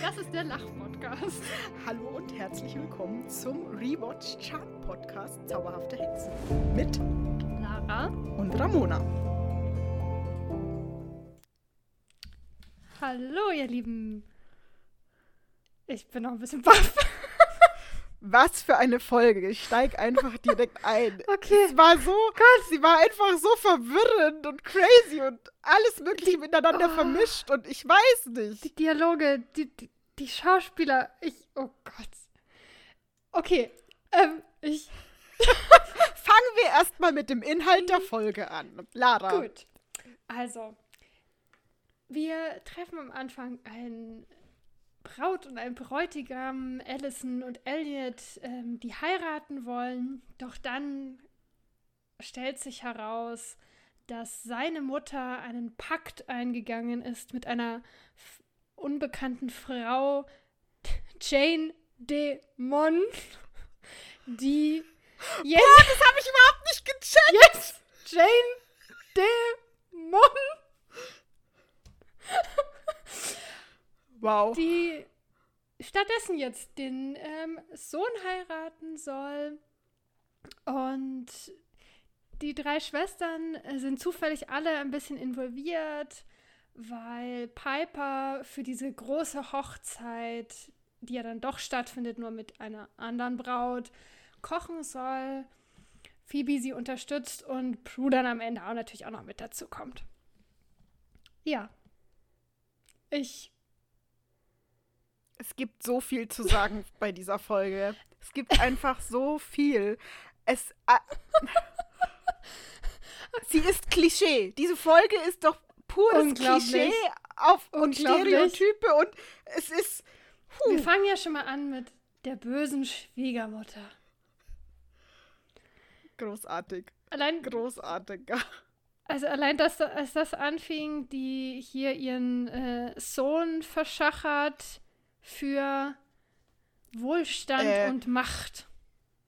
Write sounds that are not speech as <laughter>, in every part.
Das ist der Lach-Podcast. Hallo und herzlich willkommen zum Rewatch Chart Podcast Zauberhafte Hexen mit Lara. und Ramona. Hallo, ihr Lieben. Ich bin noch ein bisschen baff. Was für eine Folge. Ich steig einfach direkt ein. <laughs> Okay. Es war so, sie war einfach so verwirrend und crazy und alles Mögliche miteinander Oh. vermischt und ich weiß nicht. Die Dialoge, die, die, die Schauspieler. Ich. Oh Gott. Okay. Ähm, ich. <laughs> Fangen wir erstmal mit dem Inhalt der Folge an. Lara. Gut. Also. Wir treffen am Anfang ein Braut und ein Bräutigam, Allison und Elliot, ähm, die heiraten wollen. Doch dann stellt sich heraus, dass seine Mutter einen Pakt eingegangen ist mit einer unbekannten Frau, <laughs> Jane de Mon, <laughs> die jetzt, Das habe ich überhaupt nicht gecheckt. jetzt Jane de Mon <laughs> Wow. die stattdessen jetzt den ähm, Sohn heiraten soll. Und die drei Schwestern äh, sind zufällig alle ein bisschen involviert, weil Piper für diese große Hochzeit, die ja dann doch stattfindet, nur mit einer anderen Braut, kochen soll. Phoebe sie unterstützt und Prue dann am Ende auch natürlich auch noch mit dazu kommt. Ja. Ich Es gibt so viel zu sagen <laughs> bei dieser Folge. Es gibt einfach so viel. Es. <laughs> Sie ist Klischee. Diese Folge ist doch pures. Klischee auf und. Stereotype und es ist. Wir Puh. fangen ja schon mal an mit der bösen Schwiegermutter. Großartig. Allein, Großartig. also allein, dass da- als das anfing, die hier ihren äh, Sohn verschachert für Wohlstand Äh. und Macht.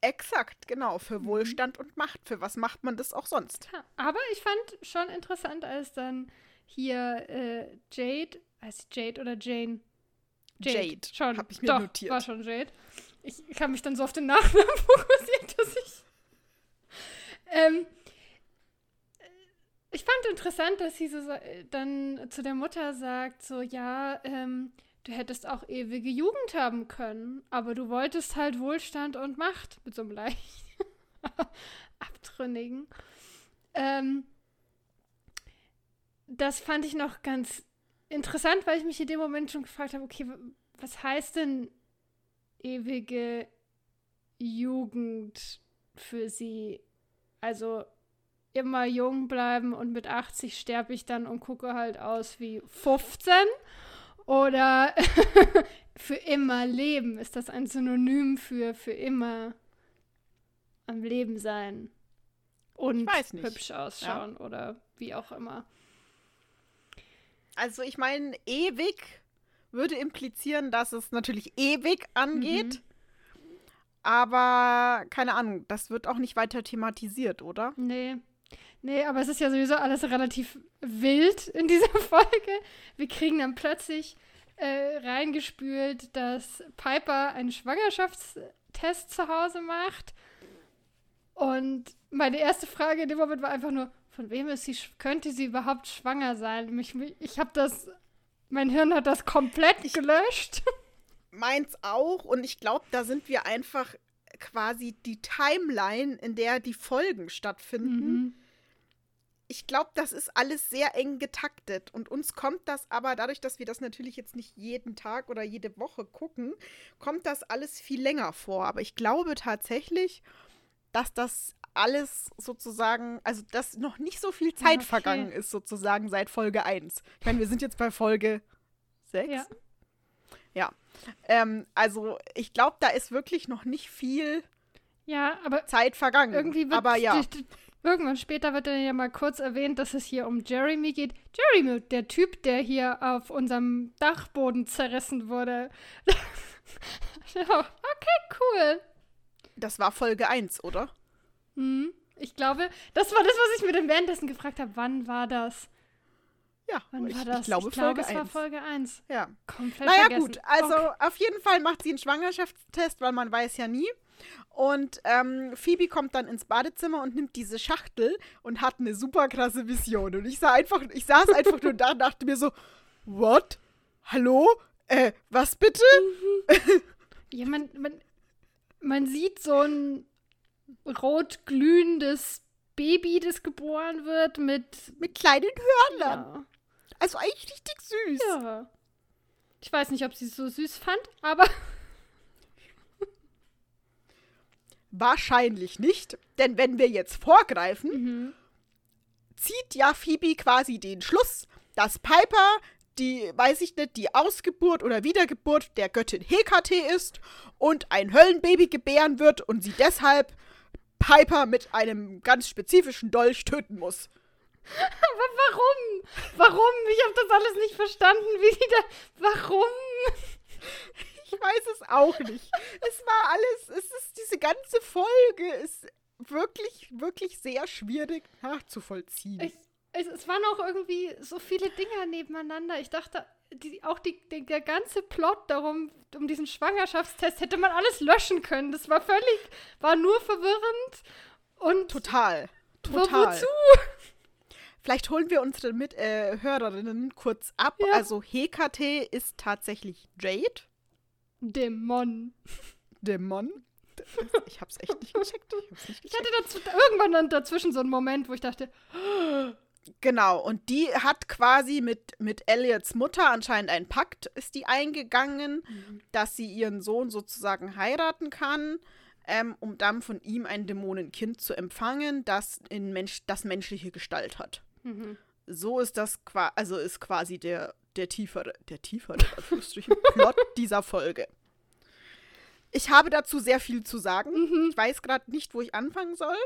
Exakt, genau. Für Mhm. Wohlstand und Macht. Für was macht man das auch sonst? Aber ich fand schon interessant, als dann hier äh, Jade, heißt sie Jade oder Jane? Jade, Schon. hab ich mir Doch, notiert. war schon Jade. Ich, ich habe mich dann so auf den Nachnamen <laughs> fokussiert, dass ich. Ähm, ich fand interessant, dass sie so dann zu der Mutter sagt: So, ja, ähm, du hättest auch ewige Jugend haben können, aber du wolltest halt Wohlstand und Macht mit so einem leicht <laughs> abtrünnigen. Ähm, das fand ich noch ganz interessant, weil ich mich in dem Moment schon gefragt habe, okay, was heißt denn ewige Jugend für sie? Also immer jung bleiben und mit 80 sterbe ich dann und gucke halt aus wie 15? Oder <laughs> für immer leben? Ist das ein Synonym für für immer am Leben sein? Und hübsch ausschauen oder wie auch immer. Also, ich meine, ewig würde implizieren, dass es natürlich ewig angeht. Mhm. Aber keine Ahnung, das wird auch nicht weiter thematisiert, oder? Nee. Nee, aber es ist ja sowieso alles relativ wild in dieser <laughs> Folge. Wir kriegen dann plötzlich äh, reingespült, dass Piper einen Schwangerschaftstest zu Hause macht. Und meine erste Frage in dem Moment war einfach nur, von wem ist sie, könnte sie überhaupt schwanger sein? Mich, mich, ich habe das, mein Hirn hat das komplett gelöscht. <laughs> Meins auch. Und ich glaube, da sind wir einfach quasi die Timeline, in der die Folgen stattfinden. Mhm. Ich glaube, das ist alles sehr eng getaktet. Und uns kommt das aber, dadurch, dass wir das natürlich jetzt nicht jeden Tag oder jede Woche gucken, kommt das alles viel länger vor. Aber ich glaube tatsächlich, dass das alles sozusagen, also dass noch nicht so viel Zeit Okay. vergangen ist, sozusagen seit Folge 1. Ich meine, wir sind jetzt bei Folge 6. Ja. Ja. Ähm, also ich glaube, da ist wirklich noch nicht viel Ja, aber Zeit vergangen. Irgendwie wird Aber ja. irgendwann später wird dann ja mal kurz erwähnt, dass es hier um Jeremy geht. Jeremy, der Typ, der hier auf unserem Dachboden zerrissen wurde. <laughs> okay, cool. Das war Folge 1, oder? Hm. Ich glaube, das war das, was ich mir dann währenddessen gefragt habe. Wann war das? Ja, Wann ich, war das? ich glaube ich glaube, Folge es war 1. Folge 1. Ja. Komplett Naja vergessen. gut, also Okay. auf jeden Fall macht sie einen Schwangerschaftstest, weil man weiß ja nie. Und ähm, Phoebe kommt dann ins Badezimmer und nimmt diese Schachtel und hat eine super krasse Vision. Und ich sah einfach, ich saß einfach nur da und dachte mir so, what? Hallo? Äh, was bitte? <laughs> Ja, man, man, man sieht so ein rot glühendes Baby, das geboren wird mit. Mit kleinen Hörnern. Ja. Also eigentlich richtig süß. ja. Ich weiß nicht, ob sie es so süß fand, aber. <laughs> Wahrscheinlich nicht, denn wenn wir jetzt vorgreifen, Mhm. zieht ja Phoebe quasi den Schluss, dass Piper die, weiß ich nicht, die Ausgeburt oder Wiedergeburt der Göttin Hekate ist und ein Höllenbaby gebären wird und sie deshalb Piper mit einem ganz spezifischen Dolch töten muss. Aber warum? Warum? Ich habe das alles nicht verstanden. Wie die da. Warum? Ich weiß es auch nicht. Es war alles, es ist diese ganze Folge ist wirklich, wirklich sehr schwierig nachzuvollziehen. Ich, es, es waren auch irgendwie so viele Dinger nebeneinander. Ich dachte, die, auch die, die, der ganze Plot darum, um diesen Schwangerschaftstest, hätte man alles löschen können. Das war völlig, war nur verwirrend. Und Total. Total. wozu? Vielleicht holen wir unsere Mit äh, Hörerinnen kurz ab. Ja. Also Hekate ist tatsächlich Jade, Dämon. Dämon. Ich hab's echt nicht gecheckt. Ich nicht Ich gecheckt. hatte dazu, irgendwann dann dazwischen so einen Moment, wo ich dachte, Genau, und die hat quasi mit, mit Elliots Mutter anscheinend einen Pakt, ist die eingegangen, dass sie ihren Sohn sozusagen heiraten kann, ähm, um dann von ihm ein Dämonenkind zu empfangen, das in Mensch, das menschliche Gestalt hat. Mhm. So ist das qua also ist quasi der, der tiefere, der tiefere <laughs> Plot dieser Folge. Ich habe dazu sehr viel zu sagen. Mhm. Ich weiß gerade nicht, wo ich anfangen soll.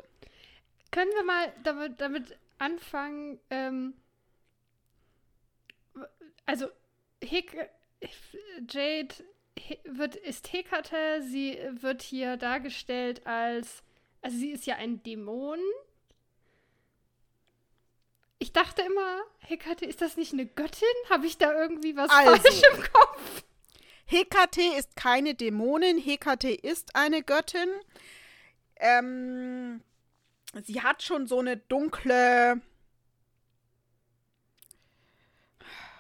Können wir mal damit, damit anfangen, ähm, also Hek Jade wird, ist Hekate, sie wird hier dargestellt als, also sie ist ja ein Dämon. Ich dachte immer, Hekate, ist das nicht eine Göttin? Habe ich da irgendwie was Also. falsch im Kopf? Hekate ist keine Dämonin, Hekate ist eine Göttin. Ähm, sie hat schon so eine dunkle.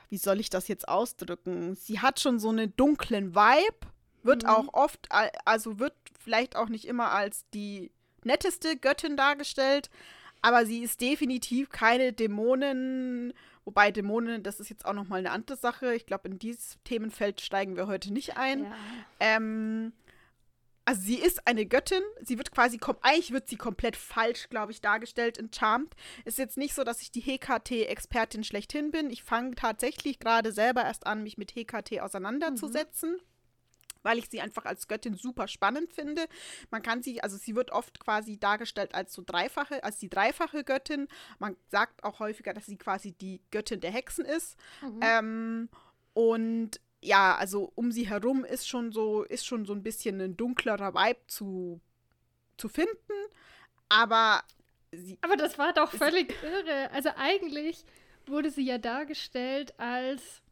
Wie soll ich das jetzt ausdrücken? Sie hat schon so einen dunklen Vibe, wird Mhm. auch oft, al- also wird vielleicht auch nicht immer als die netteste Göttin dargestellt, aber sie ist definitiv keine Dämonin. Wobei Dämonen, das ist jetzt auch noch mal eine andere Sache. Ich glaube, in dieses Themenfeld steigen wir heute nicht ein. Ja. Ähm, also sie ist eine Göttin. Sie wird quasi, eigentlich wird sie komplett falsch, glaube ich, dargestellt in Charmed. Ist jetzt nicht so, dass ich die HKT-Expertin schlechthin bin. Ich fange tatsächlich gerade selber erst an, mich mit HKT auseinanderzusetzen. Weil ich sie einfach als Göttin super spannend finde. Man kann sie, also sie wird oft quasi dargestellt als so dreifache, als die dreifache Göttin. Man sagt auch häufiger, dass sie quasi die Göttin der Hexen ist. Mhm. Ähm, und ja, also um sie herum ist schon so, ist schon so ein bisschen ein dunklerer Vibe zu, zu finden. Aber sie, Aber das war doch völlig irre. Also eigentlich wurde sie ja dargestellt als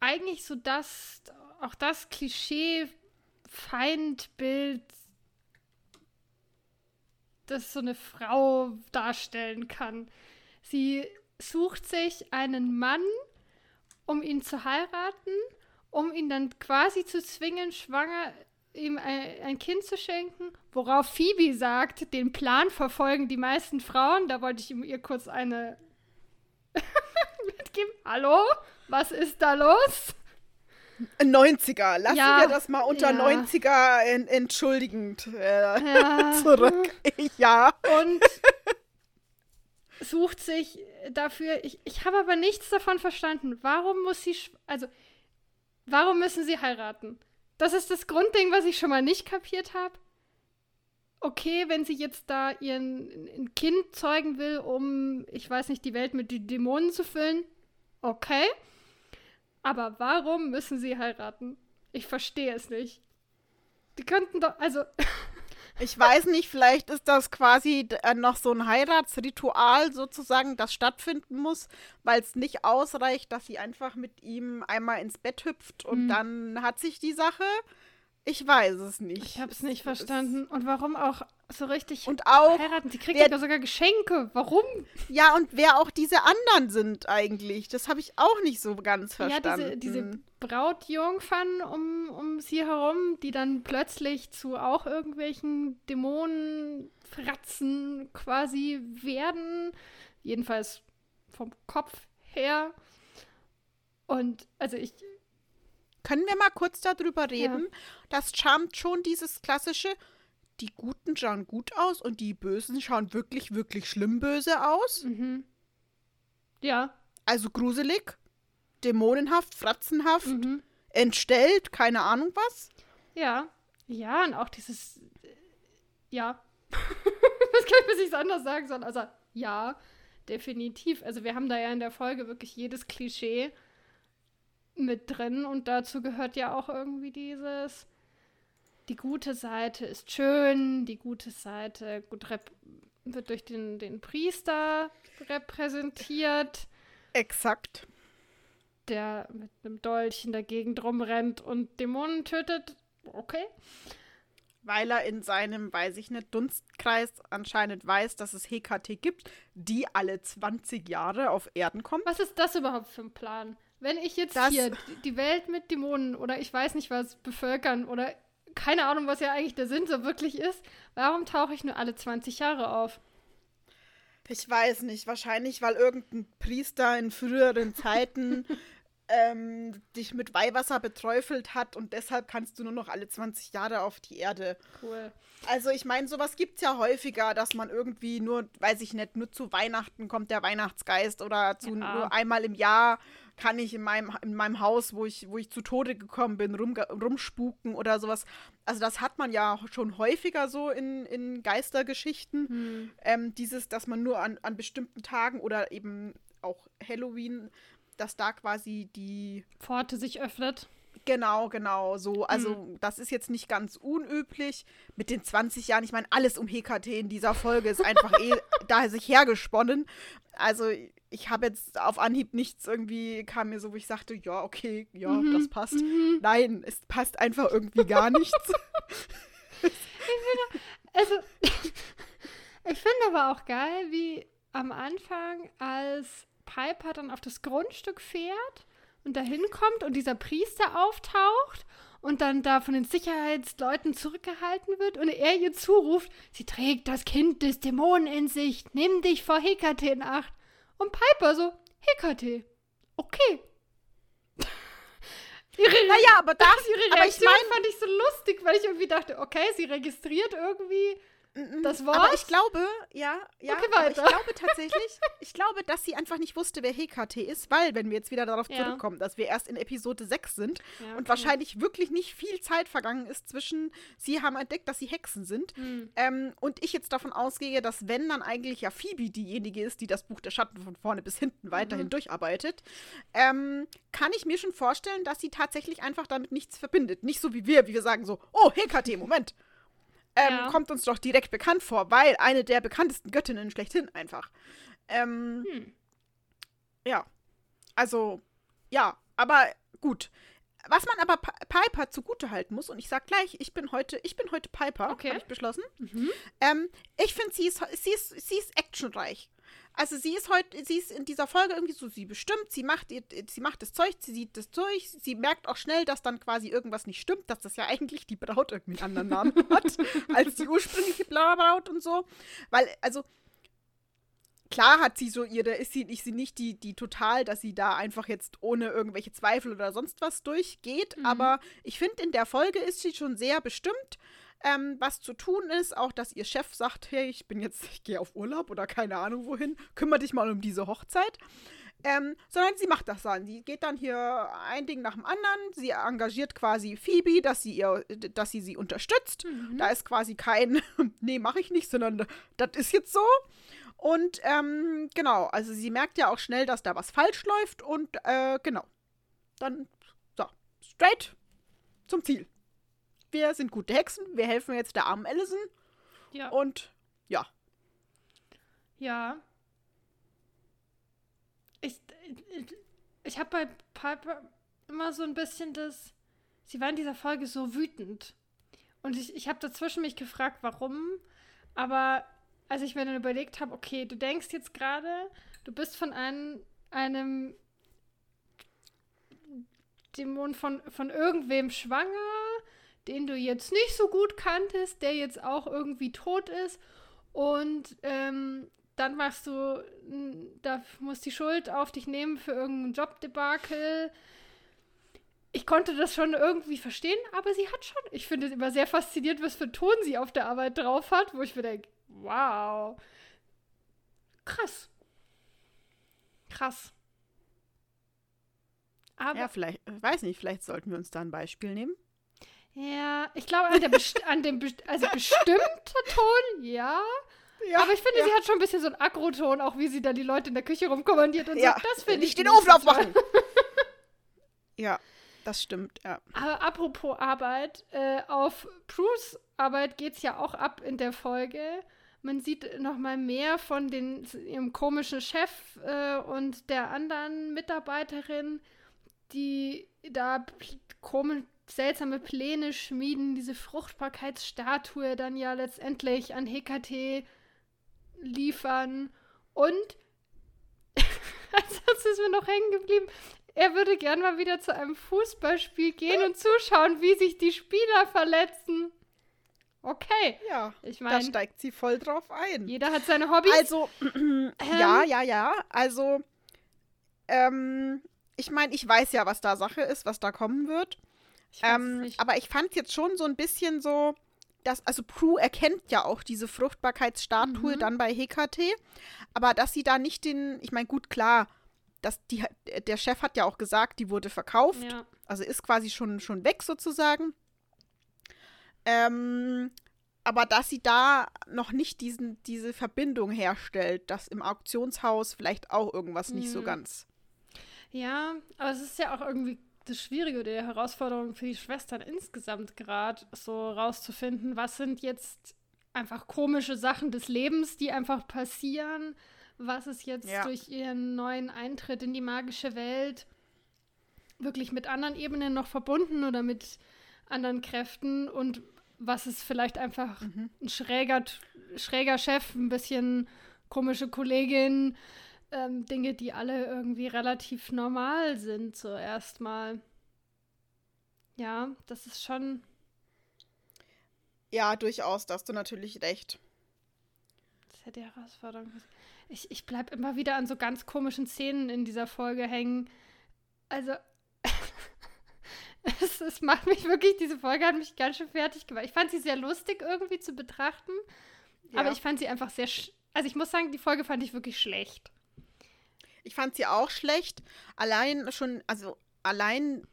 eigentlich so das, auch das Klischee-Feindbild, das so eine Frau darstellen kann. Sie sucht sich einen Mann, um ihn zu heiraten, um ihn dann quasi zu zwingen, schwanger ihm ein, ein Kind zu schenken, worauf Phoebe sagt, den Plan verfolgen die meisten Frauen. Da wollte ich ihr kurz eine <laughs> mitgeben. Hallo? Was ist da los? 90er, lassen Ja, wir das mal unter ja. 90er en, entschuldigend äh, Ja. <laughs> zurück. ja. Und sucht sich dafür. Ich, ich habe aber nichts davon verstanden. Warum muss sie. Also, warum müssen sie heiraten? Das ist das Grundding, was ich schon mal nicht kapiert habe. Okay, wenn sie jetzt da ihren ein Kind zeugen will, um, ich weiß nicht, die Welt mit den Dämonen zu füllen. Okay. Aber warum müssen sie heiraten? Ich verstehe es nicht. Die könnten doch, also, <laughs> Ich weiß nicht, vielleicht ist das quasi äh, noch so ein Heiratsritual sozusagen, das stattfinden muss, weil es nicht ausreicht, dass sie einfach mit ihm einmal ins Bett hüpft und mhm. dann hat sich die Sache. Ich weiß es nicht. Ich habe es nicht verstanden. Und warum auch so richtig und auch heiraten? Sie kriegt ja sogar Geschenke. Warum? Ja, und wer auch diese anderen sind eigentlich. Das habe ich auch nicht so ganz verstanden. Ja, diese, diese Brautjungfern um, um sie herum, die dann plötzlich zu auch irgendwelchen Dämonenfratzen quasi werden. Jedenfalls vom Kopf her. Und also ich, können wir mal kurz darüber reden? Ja. Das charmt schon dieses klassische, die Guten schauen gut aus und die Bösen schauen wirklich, wirklich schlimm böse aus. Mhm. Ja. Also gruselig, dämonenhaft, fratzenhaft, mhm. entstellt, keine Ahnung was. Ja. Ja, und auch dieses. Ja. <laughs> das kann ich mir nicht anders sagen soll. Also, ja, definitiv. Also, wir haben da ja in der Folge wirklich jedes Klischee mit drin und dazu gehört ja auch irgendwie dieses, die gute Seite ist schön, die gute Seite gut wird durch den, den Priester repräsentiert. Exakt. Der mit einem Dolch in der Gegend rumrennt und Dämonen tötet. Okay. Weil er in seinem, weiß ich nicht, Dunstkreis anscheinend weiß, dass es HKT gibt, die alle 20 Jahre auf Erden kommen. Was ist das überhaupt für ein Plan? Wenn ich jetzt das hier die Welt mit Dämonen oder ich weiß nicht was bevölkern oder keine Ahnung, was ja eigentlich der Sinn so wirklich ist, warum tauche ich nur alle 20 Jahre auf? Ich weiß nicht, wahrscheinlich, weil irgendein Priester in früheren Zeiten ähm, dich mit Weihwasser beträufelt hat und deshalb kannst du nur noch alle 20 Jahre auf die Erde. Cool. Also ich meine, sowas gibt es ja häufiger, dass man irgendwie nur, weiß ich nicht, nur zu Weihnachten kommt der Weihnachtsgeist oder zu ja. nur einmal im Jahr kann ich in meinem, in meinem Haus, wo ich, wo ich zu Tode gekommen bin, rum, rumspuken oder sowas. Also das hat man ja schon häufiger so in, in Geistergeschichten. Hm. Ähm, dieses, dass man nur an, an bestimmten Tagen oder eben auch Halloween, dass da quasi die Pforte sich öffnet. Genau, genau, so. Also, mhm. das ist jetzt nicht ganz unüblich. Mit den 20 Jahren, ich meine, alles um HKT in dieser Folge ist einfach eh <laughs> da sich hergesponnen. Also, ich habe jetzt auf Anhieb nichts irgendwie, kam mir so, wo ich sagte, ja, okay, ja, mhm. das passt. Mhm. Nein, es passt einfach irgendwie gar nichts. <laughs> ich finde, also, <laughs> ich finde aber auch geil, wie am Anfang, als Piper dann auf das Grundstück fährt und da hinkommt und dieser Priester auftaucht und dann da von den Sicherheitsleuten zurückgehalten wird und er ihr zuruft, sie trägt das Kind des Dämonen in sich, nimm dich vor Hekate in Acht. Und Piper so, Hekate, okay. <laughs> ihre naja, aber das, <laughs> ihre Reaktion ich mein, fand ich so lustig, weil ich irgendwie dachte, okay, sie registriert irgendwie das war's? Aber ich glaube, ja, ja. Okay, weiter. ich glaube tatsächlich, <laughs> ich glaube, dass sie einfach nicht wusste, wer HKT ist, weil, wenn wir jetzt wieder darauf ja. zurückkommen, dass wir erst in Episode 6 sind ja, okay. und wahrscheinlich wirklich nicht viel Zeit vergangen ist zwischen, sie haben entdeckt, dass sie Hexen sind. Mhm. Ähm, und ich jetzt davon ausgehe, dass wenn dann eigentlich ja Phoebe diejenige ist, die das Buch der Schatten von vorne bis hinten weiterhin mhm. durcharbeitet, ähm, kann ich mir schon vorstellen, dass sie tatsächlich einfach damit nichts verbindet. Nicht so wie wir, wie wir sagen so, oh, HKT, Moment ähm, ja. kommt uns doch direkt bekannt vor, weil eine der bekanntesten Göttinnen schlechthin einfach. Ähm, hm. Ja. Also, ja, aber gut. Was man aber Piper zugutehalten muss, und ich sag gleich, ich bin heute, ich bin heute Piper, okay. habe ich beschlossen. Mhm. Ähm, ich finde, sie ist, sie, ist, sie ist actionreich. Also sie ist heute, sie ist in dieser Folge irgendwie so, sie bestimmt, sie macht, sie macht das Zeug, sie sieht das durch, sie merkt auch schnell, dass dann quasi irgendwas nicht stimmt, dass das ja eigentlich die Braut irgendwie einen anderen Namen <laughs> hat, als die ursprüngliche Braut und so. Weil, also, klar hat sie so ihre, ist sie, ist sie nicht die, die total, dass sie da einfach jetzt ohne irgendwelche Zweifel oder sonst was durchgeht, mhm. aber ich finde, in der Folge ist sie schon sehr bestimmt ähm, was zu tun ist. Auch, dass ihr Chef sagt, hey, ich bin jetzt, ich gehe auf Urlaub oder keine Ahnung wohin, kümmere dich mal um diese Hochzeit. Ähm, sondern sie macht das dann. Sie geht dann hier ein Ding nach dem anderen. Sie engagiert quasi Phoebe, dass sie ihr, dass sie sie unterstützt. Mhm. Da ist quasi kein, <laughs> nee, mache ich nicht, sondern das ist jetzt so. Und ähm, genau, also sie merkt ja auch schnell, dass da was falsch läuft und äh, genau. Dann, so, straight zum Ziel wir sind gute Hexen, wir helfen jetzt der armen Allison Ja. Und ja. Ja. Ich, ich, ich habe bei Piper immer so ein bisschen das. Sie war in dieser Folge so wütend. Und ich, ich habe dazwischen mich gefragt, warum. Aber als ich mir dann überlegt habe, okay, du denkst jetzt gerade, du bist von einem, einem Dämon von, von irgendwem schwanger, den du jetzt nicht so gut kanntest, der jetzt auch irgendwie tot ist. Und ähm, dann machst du, da musst die Schuld auf dich nehmen für irgendeinen Jobdebakel. Ich konnte das schon irgendwie verstehen, aber sie hat schon, ich finde es immer sehr faszinierend, was für Ton sie auf der Arbeit drauf hat, wo ich mir denke, wow. Krass. Krass. Aber ja, vielleicht, weiß nicht, vielleicht sollten wir uns da ein Beispiel nehmen. Ja, ich glaube, an, an dem also bestimmter Ton, ja. ja. Aber ich finde, ja. sie hat schon ein bisschen so einen Agroton, auch wie sie da die Leute in der Küche rumkommandiert und ja. so. Das finde ich. den Ofen aufmachen. <laughs> ja, das stimmt, ja. Aber apropos Arbeit, äh, auf Bruce Arbeit geht es ja auch ab in der Folge. Man sieht noch mal mehr von den, ihrem komischen Chef äh, und der anderen Mitarbeiterin, die da komisch seltsame Pläne schmieden, diese Fruchtbarkeitsstatue dann ja letztendlich an Hekate liefern. Und, <laughs> ansonsten ist mir noch hängen geblieben, er würde gern mal wieder zu einem Fußballspiel gehen und zuschauen, wie sich die Spieler verletzen. Okay. Ja, ich meine. Da steigt sie voll drauf ein. Jeder hat seine Hobbys. Also, <clears throat> ähm, ja, ja, ja. Also, ähm, ich meine, ich weiß ja, was da Sache ist, was da kommen wird. Ich ähm, aber ich fand jetzt schon so ein bisschen so, dass, also Prue erkennt ja auch diese Fruchtbarkeitsstatue mhm. dann bei Hekate, aber dass sie da nicht den, ich meine, gut, klar, dass die, der Chef hat ja auch gesagt, die wurde verkauft, ja. also ist quasi schon, schon weg sozusagen. Ähm, aber dass sie da noch nicht diesen, diese Verbindung herstellt, dass im Auktionshaus vielleicht auch irgendwas mhm. nicht so mhm. ganz. Ja, aber es ist ja auch irgendwie das Schwierige oder die Herausforderung für die Schwestern insgesamt gerade, so rauszufinden, was sind jetzt einfach komische Sachen des Lebens, die einfach passieren, was ist jetzt ja. durch ihren neuen Eintritt in die magische Welt wirklich mit anderen Ebenen noch verbunden oder mit anderen Kräften und was ist vielleicht einfach mhm. ein schräger, schräger Chef, ein bisschen komische Kollegin, ähm, Dinge, die alle irgendwie relativ normal sind, zuerst mal. Ja, das ist schon. Ja, durchaus, da hast du natürlich recht. Das ist ja die Herausforderung. Ich, ich bleib immer wieder an so ganz komischen Szenen in dieser Folge hängen. Also, <laughs> es, es macht mich wirklich, diese Folge hat mich ganz schön fertig gemacht. Ich fand sie sehr lustig irgendwie zu betrachten, ja. aber ich fand sie einfach sehr, also ich muss sagen, die Folge fand ich wirklich schlecht. Ich fand sie auch schlecht. Allein schon, also allein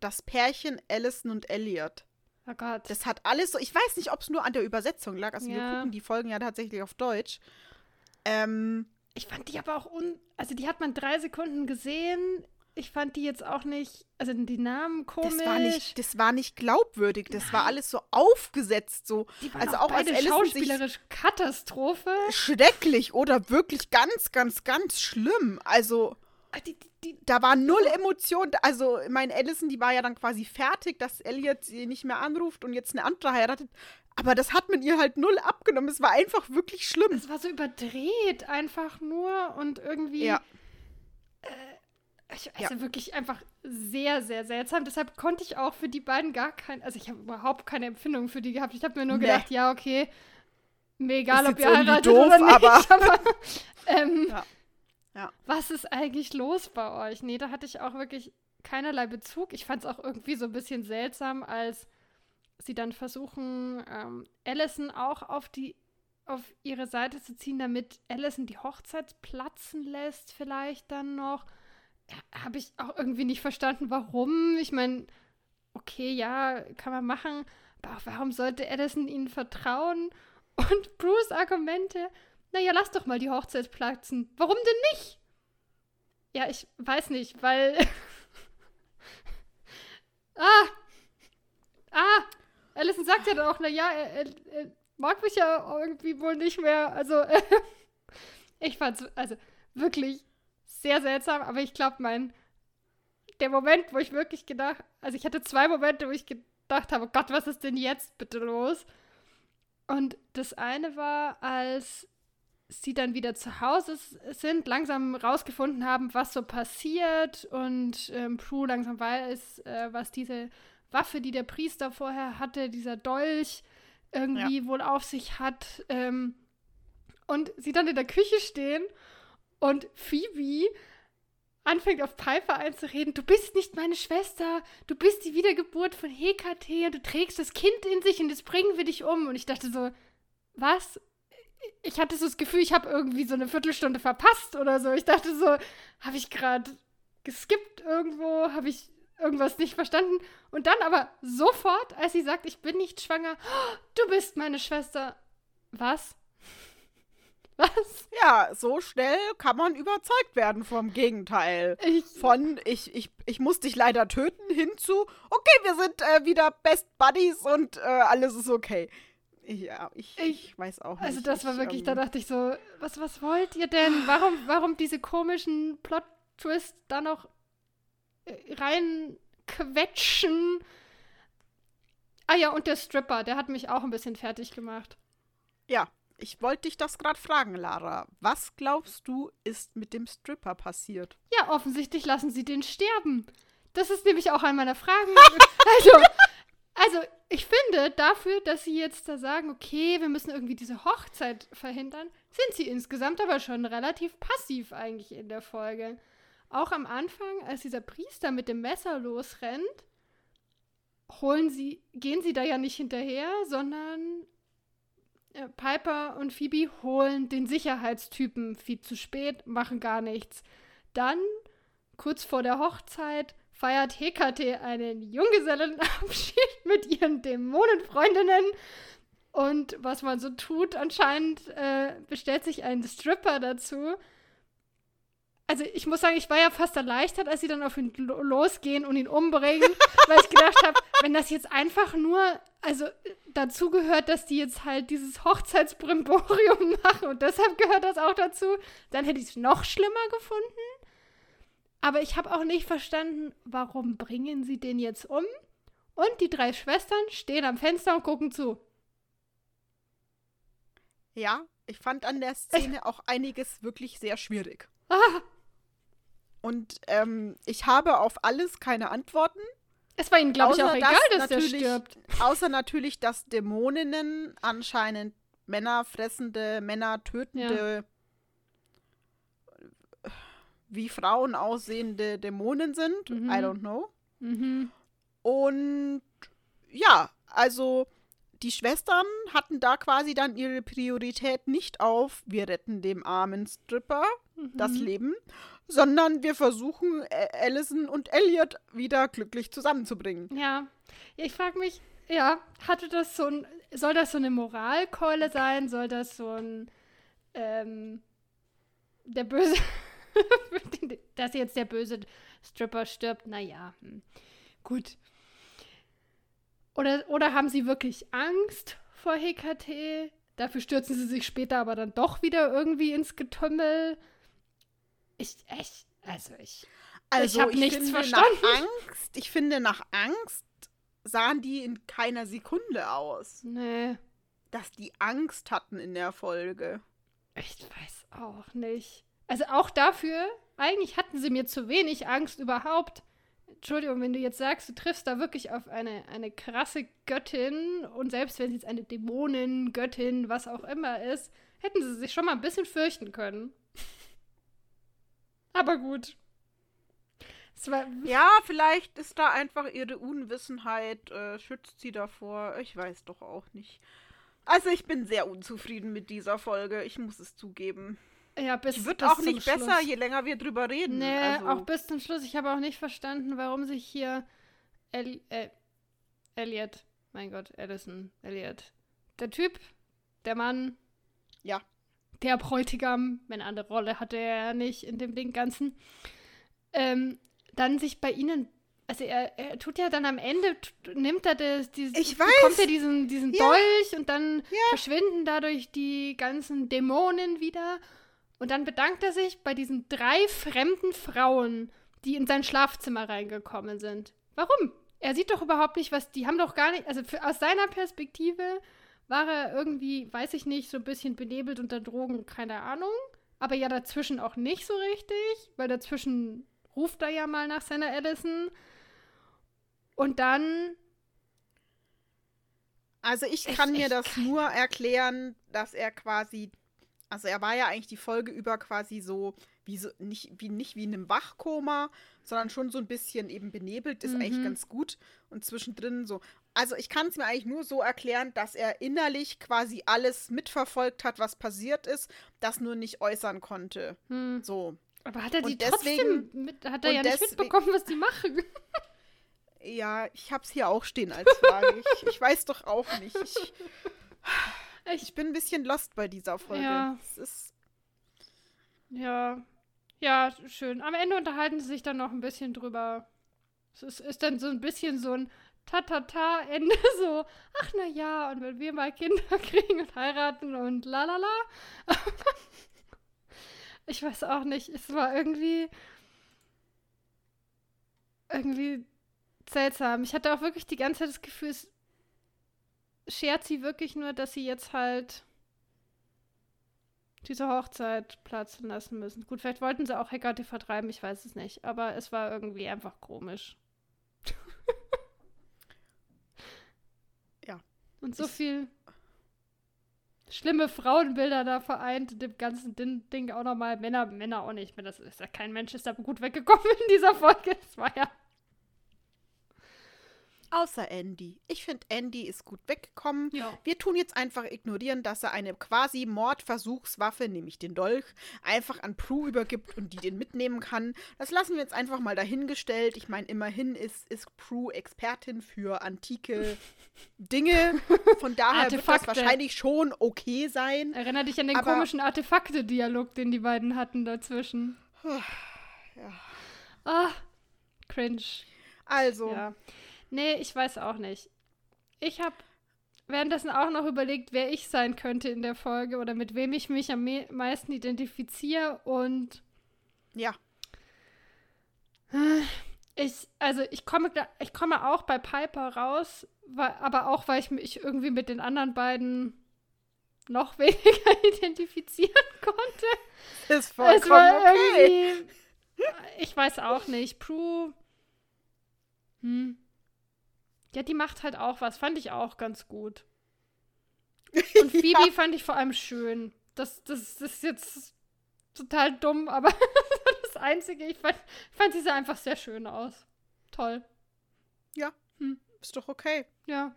das Pärchen Allison und Elliot. Oh Gott. Das hat alles so, ich weiß nicht, ob es nur an der Übersetzung lag. Also ja. wir gucken die Folgen ja tatsächlich auf Deutsch. Ähm, ich fand die aber auch un. Also die hat man drei Sekunden gesehen ich fand die jetzt auch nicht, also die Namen komisch. Das war nicht, das war nicht glaubwürdig. Das Nein. war alles so aufgesetzt, so. Die waren also auch, auch beide als schauspielerisch Katastrophe. Schrecklich oder wirklich ganz, ganz, ganz schlimm. Also. Ah, die, die, da war null Emotion. Also, mein Allison, die war ja dann quasi fertig, dass Elliot sie nicht mehr anruft und jetzt eine andere heiratet. Aber das hat mit ihr halt null abgenommen. Es war einfach wirklich schlimm. Es war so überdreht, einfach nur und irgendwie. Ja. Äh, ich, also ja. wirklich einfach sehr, sehr seltsam. Deshalb konnte ich auch für die beiden gar kein, also ich habe überhaupt keine Empfindung für die gehabt. Ich habe mir nur nee. gedacht, ja, okay, mir egal, ob ihr heiratet doof, oder nicht, aber, <laughs> aber ähm, ja. Ja. was ist eigentlich los bei euch? Nee, da hatte ich auch wirklich keinerlei Bezug. Ich fand es auch irgendwie so ein bisschen seltsam, als sie dann versuchen, ähm, Allison auch auf die auf ihre Seite zu ziehen, damit Allison die Hochzeit platzen lässt, vielleicht dann noch habe ich auch irgendwie nicht verstanden, warum. Ich meine, okay, ja, kann man machen, aber auch warum sollte Edison ihnen vertrauen? <laughs> Und Bruce Argumente, naja, lass doch mal die Hochzeit platzen. Warum denn nicht? Ja, ich weiß nicht, weil. <laughs> ah! Ah! Allison sagt ja dann auch, naja, er, er, mag mich ja irgendwie wohl nicht mehr. Also, <laughs> ich fand's also wirklich sehr seltsam, aber ich glaube, mein der Moment, wo ich wirklich gedacht, also ich hatte zwei Momente, wo ich gedacht habe, oh Gott, was ist denn jetzt bitte los? Und das eine war, als sie dann wieder zu Hause sind, langsam rausgefunden haben, was so passiert und ähm, Prue langsam weiß, äh, was diese Waffe, die der Priester vorher hatte, dieser Dolch irgendwie ja. wohl auf sich hat. Ähm, und sie dann in der Küche stehen und Phoebe anfängt auf Piper einzureden, du bist nicht meine Schwester, du bist die Wiedergeburt von Hekate und du trägst das Kind in sich und jetzt bringen wir dich um. Und ich dachte so, was? Ich hatte so das Gefühl, ich habe irgendwie so eine Viertelstunde verpasst oder so. Ich dachte so, habe ich gerade geskippt irgendwo, habe ich irgendwas nicht verstanden. Und dann aber sofort, als sie sagt, ich bin nicht schwanger, oh, du bist meine Schwester. Was? Was? Ja, so schnell kann man überzeugt werden vom Gegenteil. Ich, Von ich, ich, ich muss dich leider töten hinzu, okay, wir sind äh, wieder Best Buddies und äh, alles ist okay. Ja, ich, ich, weiß auch also nicht. Also das war wirklich, ähm, da dachte ich so, was, was wollt ihr denn? Warum, warum diese komischen Plot-Twist da noch äh, reinquetschen? Ah ja, und der Stripper, der hat mich auch ein bisschen fertig gemacht. Ja, ich wollte dich das gerade fragen, Lara. Was glaubst du, ist mit dem Stripper passiert? Ja, offensichtlich lassen sie den sterben. Das ist nämlich auch eine meiner Fragen. <laughs> also, also, ich finde, dafür, dass sie jetzt da sagen, okay, wir müssen irgendwie diese Hochzeit verhindern, sind sie insgesamt aber schon relativ passiv eigentlich in der Folge. Auch am Anfang, als dieser Priester mit dem Messer losrennt, holen sie, gehen sie da ja nicht hinterher, sondern Piper und Phoebe holen den Sicherheitstypen viel zu spät, machen gar nichts. Dann, kurz vor der Hochzeit, feiert Hekate einen Junggesellenabschied <laughs> mit ihren Dämonenfreundinnen. Und was man so tut, anscheinend äh, bestellt sich ein Stripper dazu. Also ich muss sagen, ich war ja fast erleichtert, als sie dann auf ihn losgehen und ihn umbringen, <laughs> weil ich gedacht habe, wenn das jetzt einfach nur, also dazu gehört, dass die jetzt halt dieses Hochzeitsbrimborium <laughs> machen und deshalb gehört das auch dazu, dann hätte ich es noch schlimmer gefunden. Aber ich habe auch nicht verstanden, warum bringen sie den jetzt um? Und die drei Schwestern stehen am Fenster und gucken zu. Ja, ich fand an der <laughs> Szene auch einiges wirklich sehr schwierig. Ah. Und ähm, ich habe auf alles keine Antworten. Es war ihnen, glaube ich, auch egal, dass, dass der stirbt. Außer natürlich, dass Dämoninnen anscheinend Männer fressende, Männer tötende, ja. wie Frauen aussehende Dämonen sind. Mhm. I don't know. Mhm. Und ja, also die Schwestern hatten da quasi dann ihre Priorität nicht auf, wir retten dem armen Stripper mhm. das Leben, sondern wir versuchen, Allison und Elliot wieder glücklich zusammenzubringen. Ja, ich frage mich, ja, hatte das so ein, soll das so eine Moralkeule sein? Soll das so ein, ähm, der böse, <laughs> dass jetzt der böse Stripper stirbt? Naja, hm. gut. Oder, oder haben sie wirklich Angst vor Hekate? Dafür stürzen sie sich später aber dann doch wieder irgendwie ins Getümmel. Ich, echt, also ich. Also ich habe nichts verstanden. Angst, ich finde, nach Angst sahen die in keiner Sekunde aus. Nee. Dass die Angst hatten in der Folge. Ich weiß auch nicht. Also auch dafür, eigentlich hatten sie mir zu wenig Angst überhaupt. Entschuldigung, wenn du jetzt sagst, du triffst da wirklich auf eine, eine krasse Göttin und selbst wenn sie jetzt eine Dämonin, Göttin, was auch immer ist, hätten sie sich schon mal ein bisschen fürchten können. Aber gut. ja, vielleicht ist da einfach ihre Unwissenheit, äh, schützt sie davor. Ich weiß doch auch nicht. Also ich bin sehr unzufrieden mit dieser Folge, ich muss es zugeben. Ja, bis, Die wird auch nicht besser, Schluss. je länger wir drüber reden. Nee, also. auch bis zum Schluss. Ich habe auch nicht verstanden, warum sich hier El äh, Elliot, mein Gott, Allison, Elliot, der Typ, der Mann, ja, der Bräutigam, eine andere Rolle hatte er ja nicht in dem Ding Ganzen, ähm, dann sich bei ihnen also er, er tut ja dann am Ende, nimmt er das, dieses, Ich bekommt weiß. er diesen, diesen Ja. Dolch und dann Ja. verschwinden dadurch die ganzen Dämonen wieder. Und dann bedankt er sich bei diesen drei fremden Frauen, die in sein Schlafzimmer reingekommen sind. Warum? Er sieht doch überhaupt nicht, was die haben doch gar nicht, also für, aus seiner Perspektive war er irgendwie, weiß ich nicht, so ein bisschen benebelt unter Drogen, keine Ahnung. Aber ja dazwischen auch nicht so richtig, weil dazwischen ruft er ja mal nach seiner Allison. Und dann, Also ich kann mir das nur erklären, dass er quasi, also er war ja eigentlich die Folge über quasi so, wie so, nicht wie, nicht wie in einem Wachkoma, sondern schon so ein bisschen eben benebelt, ist eigentlich Mhm. ganz gut. Und zwischendrin so. Also ich kann es mir eigentlich nur so erklären, dass er innerlich quasi alles mitverfolgt hat, was passiert ist, das nur nicht äußern konnte. hm, So. aber hat er die Und deswegen- trotzdem, mit, hat er ja nicht mitbekommen, was die machen. Ja, ich hab's hier auch stehen als Frage. ich, ich weiß doch auch nicht. Ich, <laughs> ich bin ein bisschen lost bei dieser Folge. Ja. Es ist Ja, ja, schön. Am Ende unterhalten sie sich dann noch ein bisschen drüber. Es ist, ist dann so ein bisschen so ein Ta-Ta-Ta-Ende, <laughs> so, ach na ja, und wenn wir mal Kinder <laughs> kriegen und heiraten und la la la. <laughs> ich weiß auch nicht, es war irgendwie irgendwie seltsam. Ich hatte auch wirklich die ganze Zeit das Gefühl, es schert sie wirklich nur, dass sie jetzt halt diese Hochzeit platzen lassen müssen. Gut, vielleicht wollten sie auch Hecate vertreiben, ich weiß es nicht. Aber es war irgendwie einfach komisch. <laughs> Ja. Und so viel schlimme Frauenbilder da vereint, in dem ganzen Din Ding auch nochmal. Männer, Männer auch nicht. Das ist ja kein Mensch ist da gut weggekommen in dieser Folge. Das war ja. Außer Andy. Ich finde, Andy ist gut weggekommen. Ja. Wir tun jetzt einfach ignorieren, dass er eine quasi Mordversuchswaffe, nämlich den Dolch, einfach an Prue übergibt und die den mitnehmen kann. Das lassen wir jetzt einfach mal dahingestellt. Ich meine, immerhin ist, ist Prue Expertin für antike <laughs> Dinge. Von daher wird das wahrscheinlich schon okay sein. Erinner dich an den Aber- komischen Artefakte-Dialog, den die beiden hatten dazwischen. Ja. Ah, cringe. Also, Ja. Nee, ich weiß auch nicht. Ich habe währenddessen auch noch überlegt, wer ich sein könnte in der Folge oder mit wem ich mich am me meisten identifiziere und ja. ich, also ich komme, ich komme auch bei Piper raus, weil, aber auch, weil ich mich irgendwie mit den anderen beiden noch <laughs> weniger identifizieren konnte. Ist es war vollkommen okay. irgendwie, ich weiß auch nicht, Prue, hm. Ja, die macht halt auch was, fand ich auch ganz gut. <laughs> Und Phoebe Ja. fand ich vor allem schön. Das, das, das ist jetzt total dumm, aber <laughs> das Einzige. Ich fand, fand sie sah einfach sehr schön aus. Toll. Ist doch okay. Ja.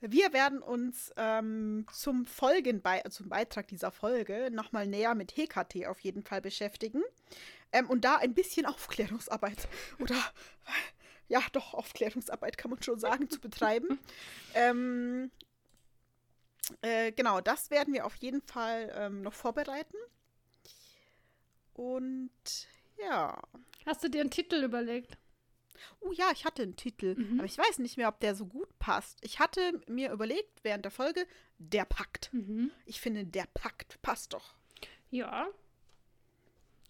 Wir werden uns ähm, zum Folgenbei zum Beitrag dieser Folge nochmal näher mit HKT auf jeden Fall beschäftigen. Ähm, und da ein bisschen <laughs> Aufklärungsarbeit oder ja, doch, Aufklärungsarbeit kann man schon sagen, zu betreiben. <laughs> ähm, äh, genau, das werden wir auf jeden Fall ähm, noch vorbereiten. Und ja. Hast du dir einen Titel überlegt? Oh ja, ich hatte einen Titel, Mhm. aber ich weiß nicht mehr, ob der so gut passt. Ich hatte mir überlegt während der Folge, der Pakt. Mhm. Ich finde, der Pakt passt doch. Ja.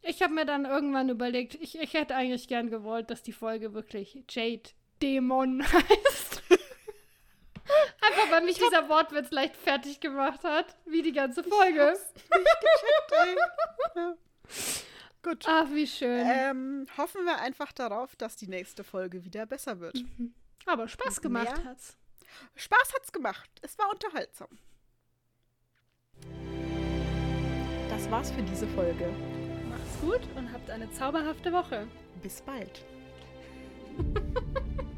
Ich habe mir dann irgendwann überlegt, ich, ich hätte eigentlich gern gewollt, dass die Folge wirklich Jade Dämon <laughs> heißt. Einfach weil mich dieser Wortwitz leicht fertig gemacht hat, wie die ganze Folge. Ey. ja. Gut. Ach, wie schön. Ähm, hoffen wir einfach darauf, dass die nächste Folge wieder besser wird. Aber Spaß und gemacht mehr? hat's. Spaß hat's gemacht. Es war unterhaltsam. Das war's für diese Folge. Gut und habt eine zauberhafte Woche. Bis bald. <laughs>